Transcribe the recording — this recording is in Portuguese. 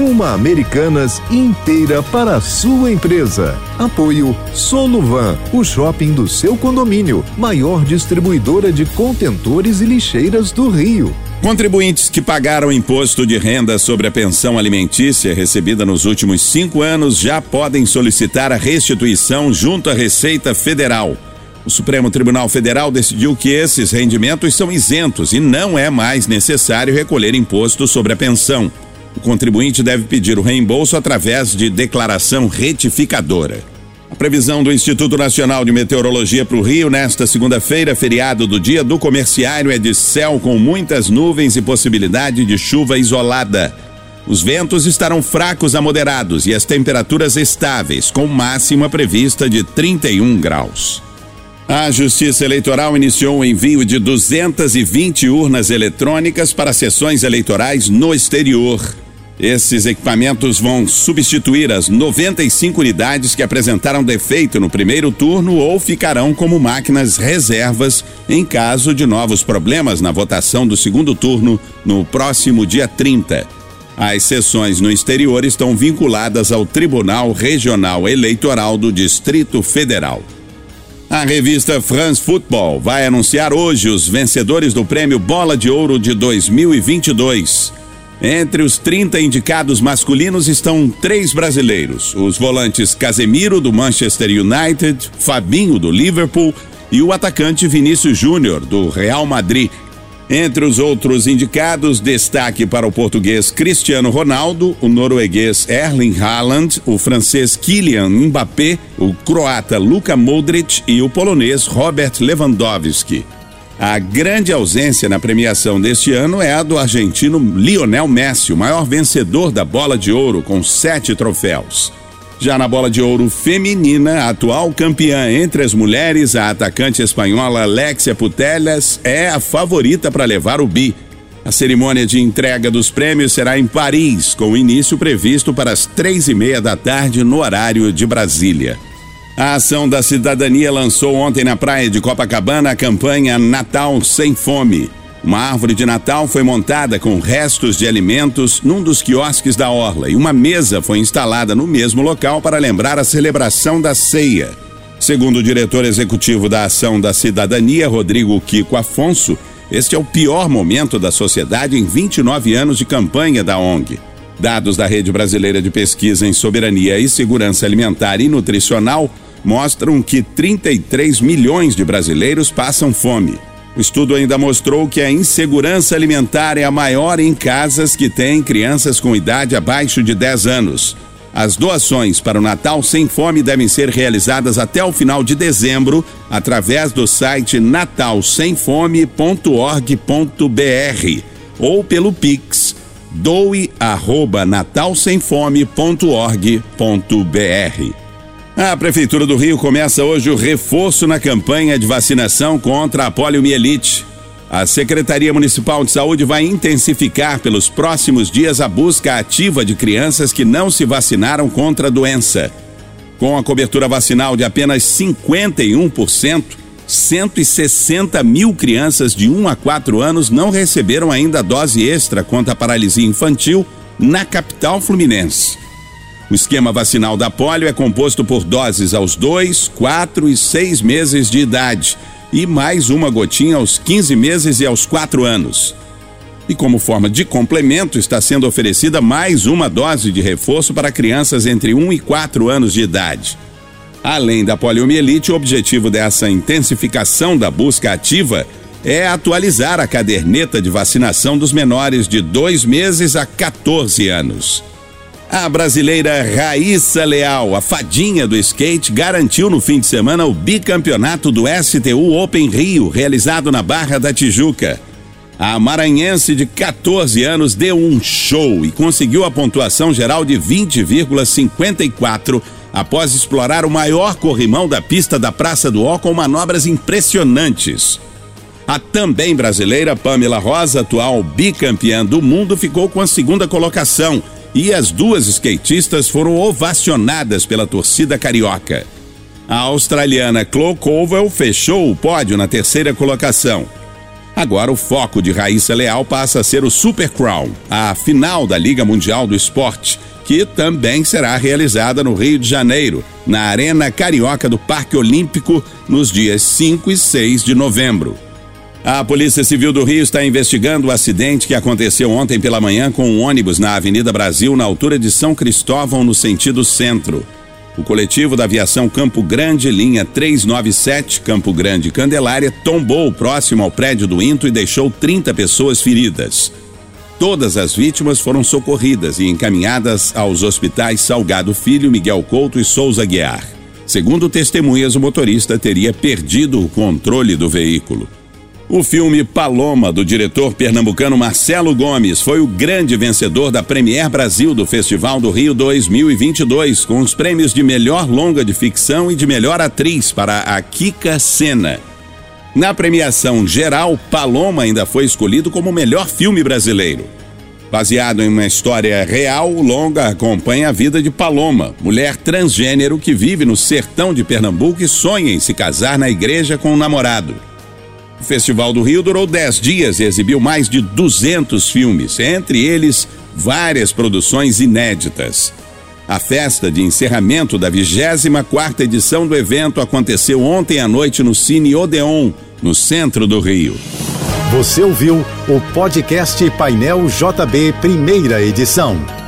Uma Americanas inteira para a sua empresa. Apoio Soluvan, o shopping do seu condomínio, maior distribuidora de contentores e lixeiras do Rio. Contribuintes que pagaram imposto de renda sobre a pensão alimentícia recebida nos últimos cinco anos já podem solicitar a restituição junto à Receita Federal. O Supremo Tribunal Federal decidiu que esses rendimentos são isentos e não é mais necessário recolher imposto sobre a pensão. O contribuinte deve pedir o reembolso através de declaração retificadora. A previsão do Instituto Nacional de Meteorologia para o Rio nesta segunda-feira, feriado do Dia do Comerciário, é de céu com muitas nuvens e possibilidade de chuva isolada. Os ventos estarão fracos a moderados e as temperaturas estáveis, com máxima prevista de 31 graus. A Justiça Eleitoral iniciou o envio de 220 urnas eletrônicas para sessões eleitorais no exterior. Esses equipamentos vão substituir as 95 unidades que apresentaram defeito no primeiro turno ou ficarão como máquinas reservas em caso de novos problemas na votação do segundo turno no próximo dia 30. As sessões no exterior estão vinculadas ao Tribunal Regional Eleitoral do Distrito Federal. A revista France Football vai anunciar hoje os vencedores do Prêmio Bola de Ouro de 2022. Entre os 30 indicados masculinos estão três brasileiros: os volantes Casemiro, do Manchester United, Fabinho, do Liverpool e o atacante Vinícius Júnior, do Real Madrid, entre os outros indicados, destaque para o português Cristiano Ronaldo, o norueguês Erling Haaland, o francês Kylian Mbappé, o croata Luka Modric e o polonês Robert Lewandowski. A grande ausência na premiação deste ano é a do argentino Lionel Messi, o maior vencedor da bola de ouro, com sete troféus. Já na bola de ouro feminina, atual campeã entre as mulheres, a atacante espanhola Alexia Putellas, é a favorita para levar o bi. A cerimônia de entrega dos prêmios será em Paris, com início previsto para as três e meia da tarde no horário de Brasília. A Ação da Cidadania lançou ontem na praia de Copacabana a campanha Natal Sem Fome. Uma árvore de Natal foi montada com restos de alimentos num dos quiosques da Orla e uma mesa foi instalada no mesmo local para lembrar a celebração da ceia. Segundo o diretor executivo da Ação da Cidadania, Rodrigo Kiko Afonso, este é o pior momento da sociedade em 29 anos de campanha da ONG. Dados da Rede Brasileira de Pesquisa em Soberania e Segurança Alimentar e Nutricional mostram que 33 milhões de brasileiros passam fome. O estudo ainda mostrou que a insegurança alimentar é a maior em casas que têm crianças com idade abaixo de 10 anos. As doações para o Natal Sem Fome devem ser realizadas até o final de dezembro através do site natalsemfome.org.br ou pelo Pix doe@natalsemfome.org.br. A Prefeitura do Rio começa hoje o reforço na campanha de vacinação contra a poliomielite. A Secretaria Municipal de Saúde vai intensificar pelos próximos dias a busca ativa de crianças que não se vacinaram contra a doença. Com a cobertura vacinal de apenas 51%, 160 mil crianças de 1 a 4 anos não receberam ainda dose extra contra a paralisia infantil na capital fluminense. O esquema vacinal da polio é composto por doses aos 2, 4 e 6 meses de idade e mais uma gotinha aos 15 meses e aos 4 anos. E como forma de complemento, está sendo oferecida mais uma dose de reforço para crianças entre 1 e 4 anos de idade. Além da poliomielite, o objetivo dessa intensificação da busca ativa é atualizar a caderneta de vacinação dos menores de 2 meses a 14 anos. A brasileira Raíssa Leal, a fadinha do skate, garantiu no fim de semana o bicampeonato do STU Open Rio, realizado na Barra da Tijuca. A maranhense de 14 anos deu um show e conseguiu a pontuação geral de 20,54 após explorar o maior corrimão da pista da Praça do Ó com manobras impressionantes. A também brasileira Pamela Rosa, atual bicampeã do mundo, ficou com a segunda colocação e as duas skatistas foram ovacionadas pela torcida carioca. A australiana Chloe Cowell fechou o pódio na terceira colocação. Agora o foco de Raíssa Leal passa a ser o Super Crown, a final da Liga Mundial do Esporte, que também será realizada no Rio de Janeiro, na Arena Carioca do Parque Olímpico, nos dias 5 e 6 de novembro. A Polícia Civil do Rio está investigando o acidente que aconteceu ontem pela manhã com um ônibus na Avenida Brasil, na altura de São Cristóvão, no sentido centro. O coletivo da aviação Campo Grande, linha 397, Campo Grande Candelária, tombou próximo ao prédio do Into e deixou 30 pessoas feridas. Todas as vítimas foram socorridas e encaminhadas aos hospitais Salgado Filho, Miguel Couto e Souza Guiar. Segundo testemunhas, o motorista teria perdido o controle do veículo. O filme Paloma, do diretor pernambucano Marcelo Gomes, foi o grande vencedor da Premier Brasil do Festival do Rio 2022, com os prêmios de melhor longa de ficção e de melhor atriz para a Kika Sena. Na premiação geral, Paloma ainda foi escolhido como o melhor filme brasileiro. Baseado em uma história real, o longa acompanha a vida de Paloma, mulher transgênero que vive no sertão de Pernambuco e sonha em se casar na igreja com um namorado. O Festival do Rio durou 10 dias e exibiu mais de 200 filmes, entre eles várias produções inéditas. A festa de encerramento da 24ª edição do evento aconteceu ontem à noite no Cine Odeon, no centro do Rio. Você ouviu o podcast Painel JB, primeira edição.